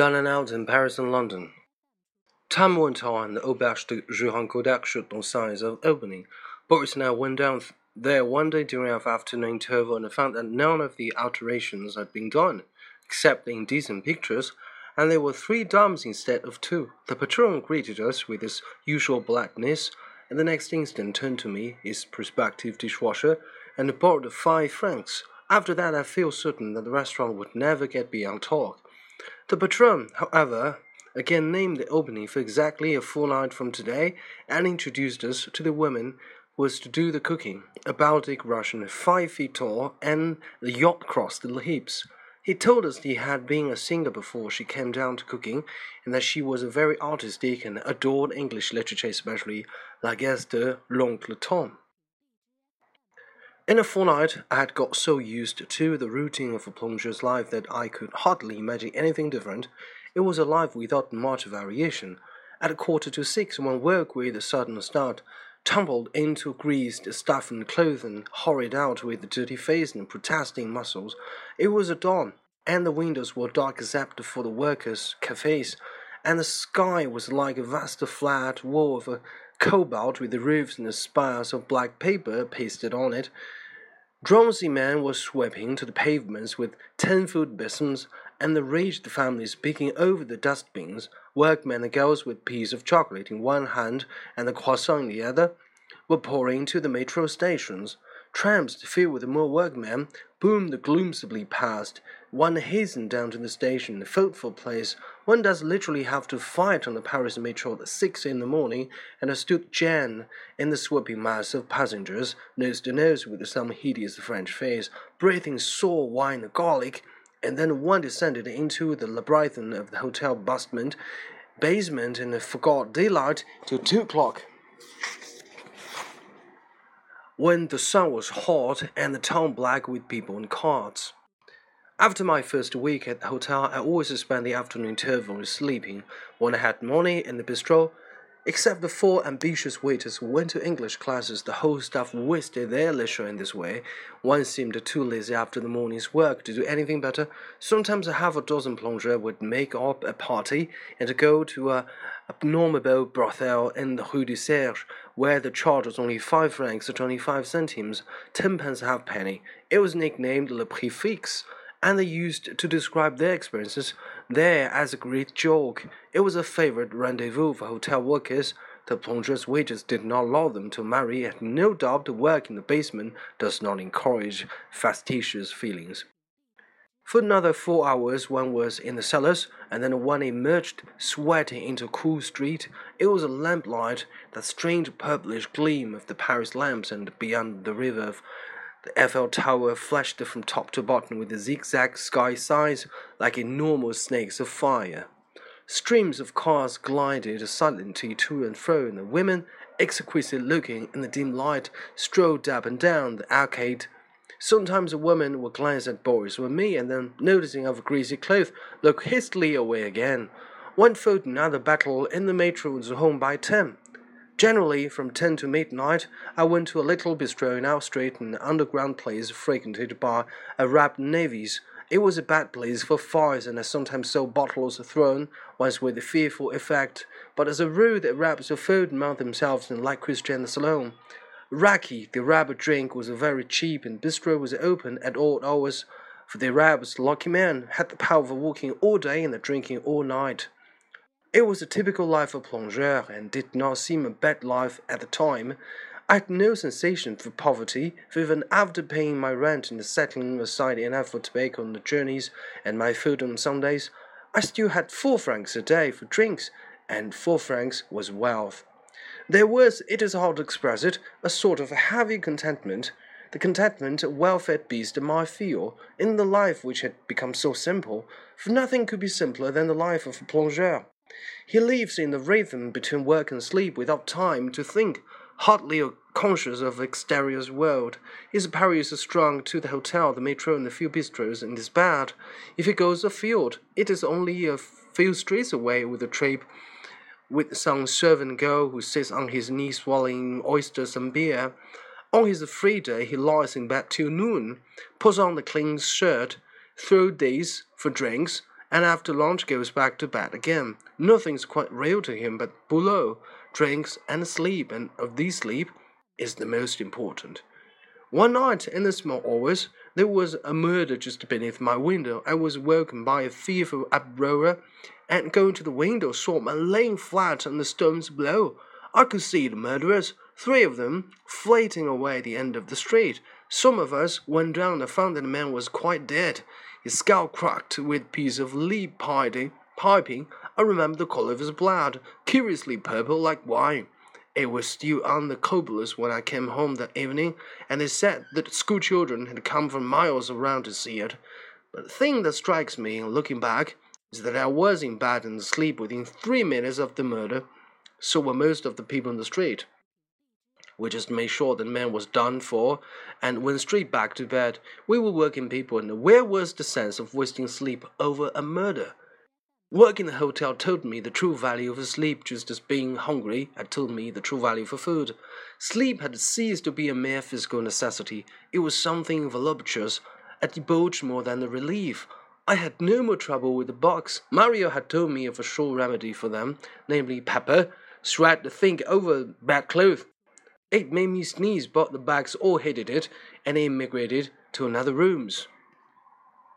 And out in Paris and London. Time went on, the Auberge de Jehan Cottard showed no signs of opening. Boris and I went down there one day during our afternoon interval and found that none of the alterations had been done, except the indecent pictures, and there were three dames instead of two. The patron greeted us with his usual blackness, and the next instant turned to me, his prospective dishwasher, and borrowed five francs. After that, I feel certain that the restaurant would never get beyond talk. The patron, however, again named the opening for exactly a fortnight from today and introduced us to the woman who was to do the cooking, a Baltic Russian, five feet tall, and the yacht crossed the heaps. He told us he had been a singer before she came down to cooking, and that she was a very artistic and adored English literature, especially La Case de l'Oncle Tom. In a fortnight, I had got so used to the routine of a plongeur's life that I could hardly imagine anything different. It was a life without much variation. At a quarter to six, when work with a sudden start, tumbled into greased, stiffened clothes and hurried out with a dirty face and protesting muscles. It was a dawn, and the windows were dark except for the workers' cafes, and the sky was like a vast flat wall of cobalt with the roofs and the spires of black paper pasted on it. Drowsy men were sweeping to the pavements with ten-foot besoms, and the raged families picking over the dustbins, workmen and girls with pieces of chocolate in one hand and a croissant in the other, were pouring to the metro stations. Trams filled with the more workmen boomed gloomsomely past. One hastened down to the station, a fateful place. One does literally have to fight on the Paris metro at six in the morning, and I stood Jan in the sweeping mass of passengers, nose to nose with some hideous French face, breathing sore wine and garlic and then one descended into the labyrinth of the hotel basement, basement and forgot daylight till two o'clock. When the sun was hot and the town black with people and carts. After my first week at the hotel, I always spent the afternoon interval sleeping. When I had money in the bistro, Except the four ambitious waiters who went to English classes, the whole staff wasted their leisure in this way. One seemed too lazy after the morning's work to do anything better. Sometimes a half a dozen plongeurs would make up a party and go to a abnormal brothel in the Rue du Serge, where the charge was only five francs or twenty-five centimes, tenpence halfpenny. It was nicknamed Le Prix Fixe and they used to describe their experiences there as a great joke. It was a favorite rendezvous for hotel workers. The plongeurs' wages did not allow them to marry, and no doubt the work in the basement does not encourage factitious feelings. For another four hours, one was in the cellars, and then one emerged, sweating into a cool street. It was a lamplight, that strange purplish gleam of the Paris lamps, and beyond the river the Eiffel Tower flashed from top to bottom with a zigzag sky signs like enormous snakes of fire. Streams of cars glided silently to and fro, and the women, exquisite looking in the dim light, strolled up and down the arcade. Sometimes a woman would glance at Boris or me, and then, noticing our greasy clothes, look hastily away again. One fought another battle in the metro was home by ten. Generally, from 10 to midnight, I went to a little bistro in our street, an underground place frequented by Arab navvies. It was a bad place for fires, and I sometimes saw bottles thrown, once with a fearful effect. But as a rule, the Arabs fought among themselves and like Christians alone. Raki, the Arab drink, was very cheap, and bistro was open at all hours. For the Arabs, lucky men had the power of walking all day and drinking all night. It was a typical life of plongeur and did not seem a bad life at the time. I had no sensation for poverty, for even after paying my rent and setting aside enough for tobacco on the journeys and my food on Sundays, I still had four francs a day for drinks, and four francs was wealth. There was, it is hard to express it, a sort of heavy contentment, the contentment a well-fed beast might feel in the life which had become so simple, for nothing could be simpler than the life of a plongeur. He lives in the rhythm between work and sleep without time to think, hardly conscious of the exterior world. His Paris is strung to the hotel, the metro, and a few bistros in his bed. If he goes afield, it is only a few streets away with a trip with some servant girl who sits on his knee swallowing oysters and beer. On his free day, he lies in bed till noon, puts on the clean shirt, throws days for drinks, and after lunch goes back to bed again. Nothing's quite real to him but below, drinks, and sleep, and of these sleep is the most important. One night in the small hours, there was a murder just beneath my window. I was woken by a fearful uproar, and going to the window, saw man laying flat on the stones below. I could see the murderers, three of them, flating away the end of the street. Some of us went down and found that the man was quite dead, his skull cracked with piece of lead piping. I remember the color of his blood, curiously purple like wine. It was still on the cobblers when I came home that evening, and they said that school children had come from miles around to see it. But the thing that strikes me, in looking back, is that I was in bed and asleep within three minutes of the murder. So were most of the people in the street. We just made sure the man was done for and went straight back to bed. We were working people, and where was the sense of wasting sleep over a murder? Work in the hotel told me the true value of sleep, just as being hungry had told me the true value for food. Sleep had ceased to be a mere physical necessity. It was something voluptuous, a debauch more than a relief. I had no more trouble with the bugs. Mario had told me of a sure remedy for them, namely pepper. So the thing over bad clothes. It made me sneeze, but the bags all hated it and emigrated to another rooms.